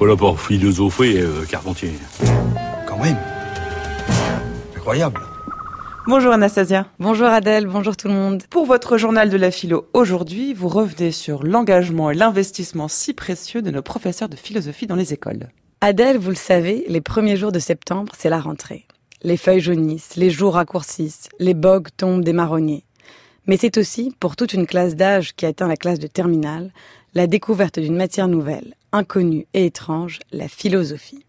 pas là pour philosopher, euh, Carpentier. Quand même. Incroyable. Bonjour Anastasia. Bonjour Adèle, bonjour tout le monde. Pour votre journal de la philo aujourd'hui, vous revenez sur l'engagement et l'investissement si précieux de nos professeurs de philosophie dans les écoles. Adèle, vous le savez, les premiers jours de septembre, c'est la rentrée. Les feuilles jaunissent, les jours raccourcissent, les bogues tombent des marronniers. Mais c'est aussi, pour toute une classe d'âge qui atteint la classe de terminale, la découverte d'une matière nouvelle, inconnue et étrange, la philosophie.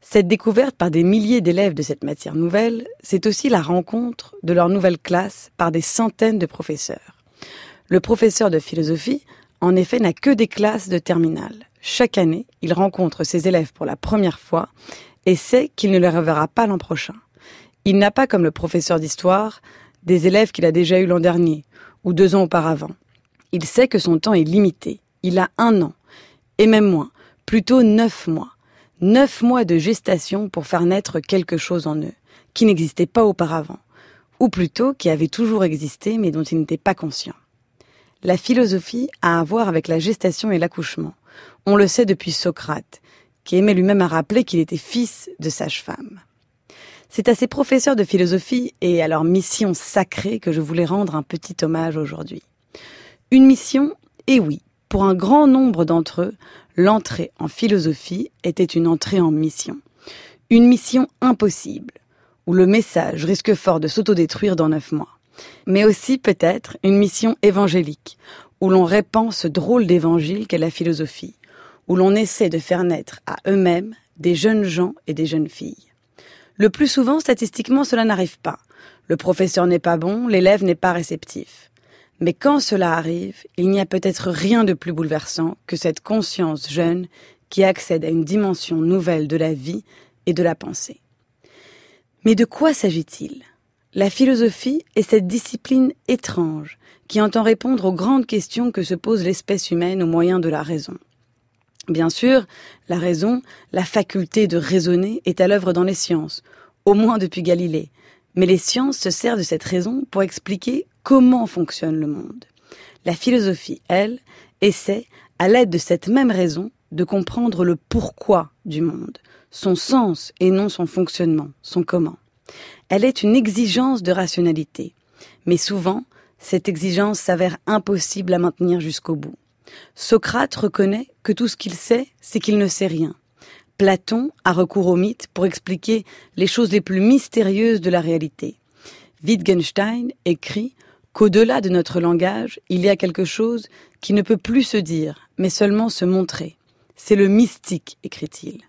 Cette découverte par des milliers d'élèves de cette matière nouvelle, c'est aussi la rencontre de leur nouvelle classe par des centaines de professeurs. Le professeur de philosophie, en effet, n'a que des classes de terminale. Chaque année, il rencontre ses élèves pour la première fois et sait qu'il ne les reverra pas l'an prochain. Il n'a pas, comme le professeur d'histoire, des élèves qu'il a déjà eus l'an dernier ou deux ans auparavant. Il sait que son temps est limité. Il a un an, et même moins, plutôt neuf mois neuf mois de gestation pour faire naître quelque chose en eux, qui n'existait pas auparavant, ou plutôt qui avait toujours existé mais dont ils n'étaient pas conscients. La philosophie a à voir avec la gestation et l'accouchement. On le sait depuis Socrate, qui aimait lui-même à rappeler qu'il était fils de sage-femme. C'est à ces professeurs de philosophie et à leur mission sacrée que je voulais rendre un petit hommage aujourd'hui. Une mission, et oui, pour un grand nombre d'entre eux, l'entrée en philosophie était une entrée en mission. Une mission impossible, où le message risque fort de s'autodétruire dans neuf mois. Mais aussi peut-être une mission évangélique, où l'on répand ce drôle d'évangile qu'est la philosophie, où l'on essaie de faire naître à eux-mêmes des jeunes gens et des jeunes filles. Le plus souvent, statistiquement, cela n'arrive pas. Le professeur n'est pas bon, l'élève n'est pas réceptif. Mais quand cela arrive, il n'y a peut-être rien de plus bouleversant que cette conscience jeune qui accède à une dimension nouvelle de la vie et de la pensée. Mais de quoi s'agit-il? La philosophie est cette discipline étrange qui entend répondre aux grandes questions que se pose l'espèce humaine au moyen de la raison. Bien sûr, la raison, la faculté de raisonner, est à l'œuvre dans les sciences, au moins depuis Galilée, mais les sciences se servent de cette raison pour expliquer comment fonctionne le monde. La philosophie, elle, essaie, à l'aide de cette même raison, de comprendre le pourquoi du monde, son sens et non son fonctionnement, son comment. Elle est une exigence de rationalité, mais souvent, cette exigence s'avère impossible à maintenir jusqu'au bout. Socrate reconnaît que tout ce qu'il sait, c'est qu'il ne sait rien. Platon a recours au mythe pour expliquer les choses les plus mystérieuses de la réalité. Wittgenstein écrit qu'au-delà de notre langage, il y a quelque chose qui ne peut plus se dire, mais seulement se montrer. C'est le mystique, écrit-il.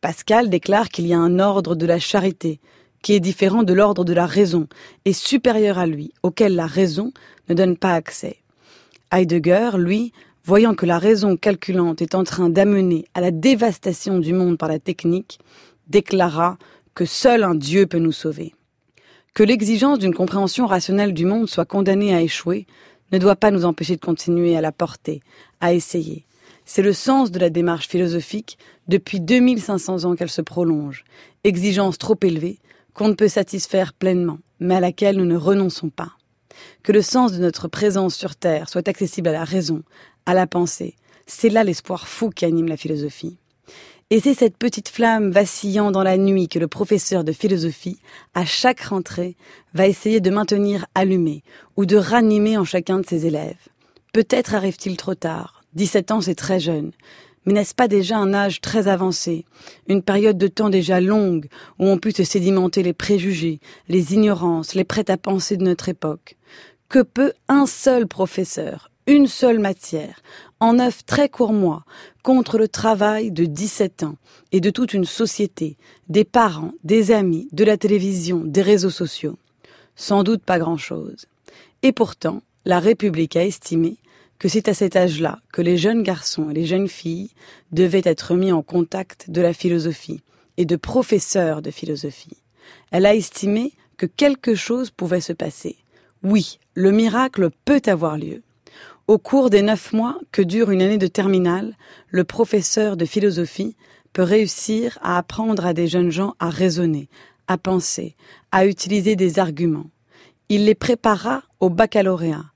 Pascal déclare qu'il y a un ordre de la charité, qui est différent de l'ordre de la raison, et supérieur à lui, auquel la raison ne donne pas accès. Heidegger, lui, voyant que la raison calculante est en train d'amener à la dévastation du monde par la technique, déclara que seul un Dieu peut nous sauver. Que l'exigence d'une compréhension rationnelle du monde soit condamnée à échouer ne doit pas nous empêcher de continuer à la porter, à essayer. C'est le sens de la démarche philosophique depuis 2500 ans qu'elle se prolonge, exigence trop élevée qu'on ne peut satisfaire pleinement, mais à laquelle nous ne renonçons pas. Que le sens de notre présence sur Terre soit accessible à la raison, à la pensée. C'est là l'espoir fou qui anime la philosophie. Et c'est cette petite flamme vacillant dans la nuit que le professeur de philosophie, à chaque rentrée, va essayer de maintenir allumée ou de ranimer en chacun de ses élèves. Peut-être arrive-t-il trop tard. 17 ans, c'est très jeune. Mais n'est-ce pas déjà un âge très avancé, une période de temps déjà longue où on peut se sédimenter les préjugés, les ignorances, les prêts à penser de notre époque Que peut un seul professeur, une seule matière, en neuf très courts mois, contre le travail de 17 ans et de toute une société, des parents, des amis, de la télévision, des réseaux sociaux. Sans doute pas grand-chose. Et pourtant, la République a estimé que c'est à cet âge-là que les jeunes garçons et les jeunes filles devaient être mis en contact de la philosophie et de professeurs de philosophie. Elle a estimé que quelque chose pouvait se passer. Oui, le miracle peut avoir lieu. Au cours des neuf mois que dure une année de terminale, le professeur de philosophie peut réussir à apprendre à des jeunes gens à raisonner, à penser, à utiliser des arguments. Il les préparera au baccalauréat,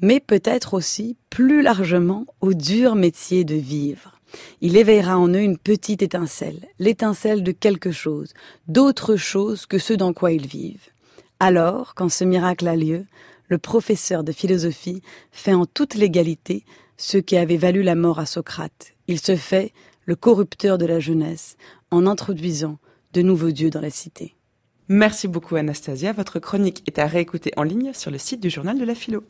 mais peut-être aussi plus largement au dur métier de vivre. Il éveillera en eux une petite étincelle, l'étincelle de quelque chose, d'autre chose que ce dans quoi ils vivent. Alors, quand ce miracle a lieu, le professeur de philosophie fait en toute légalité ce qui avait valu la mort à Socrate. Il se fait le corrupteur de la jeunesse en introduisant de nouveaux dieux dans la cité. Merci beaucoup Anastasia. Votre chronique est à réécouter en ligne sur le site du journal de la philo.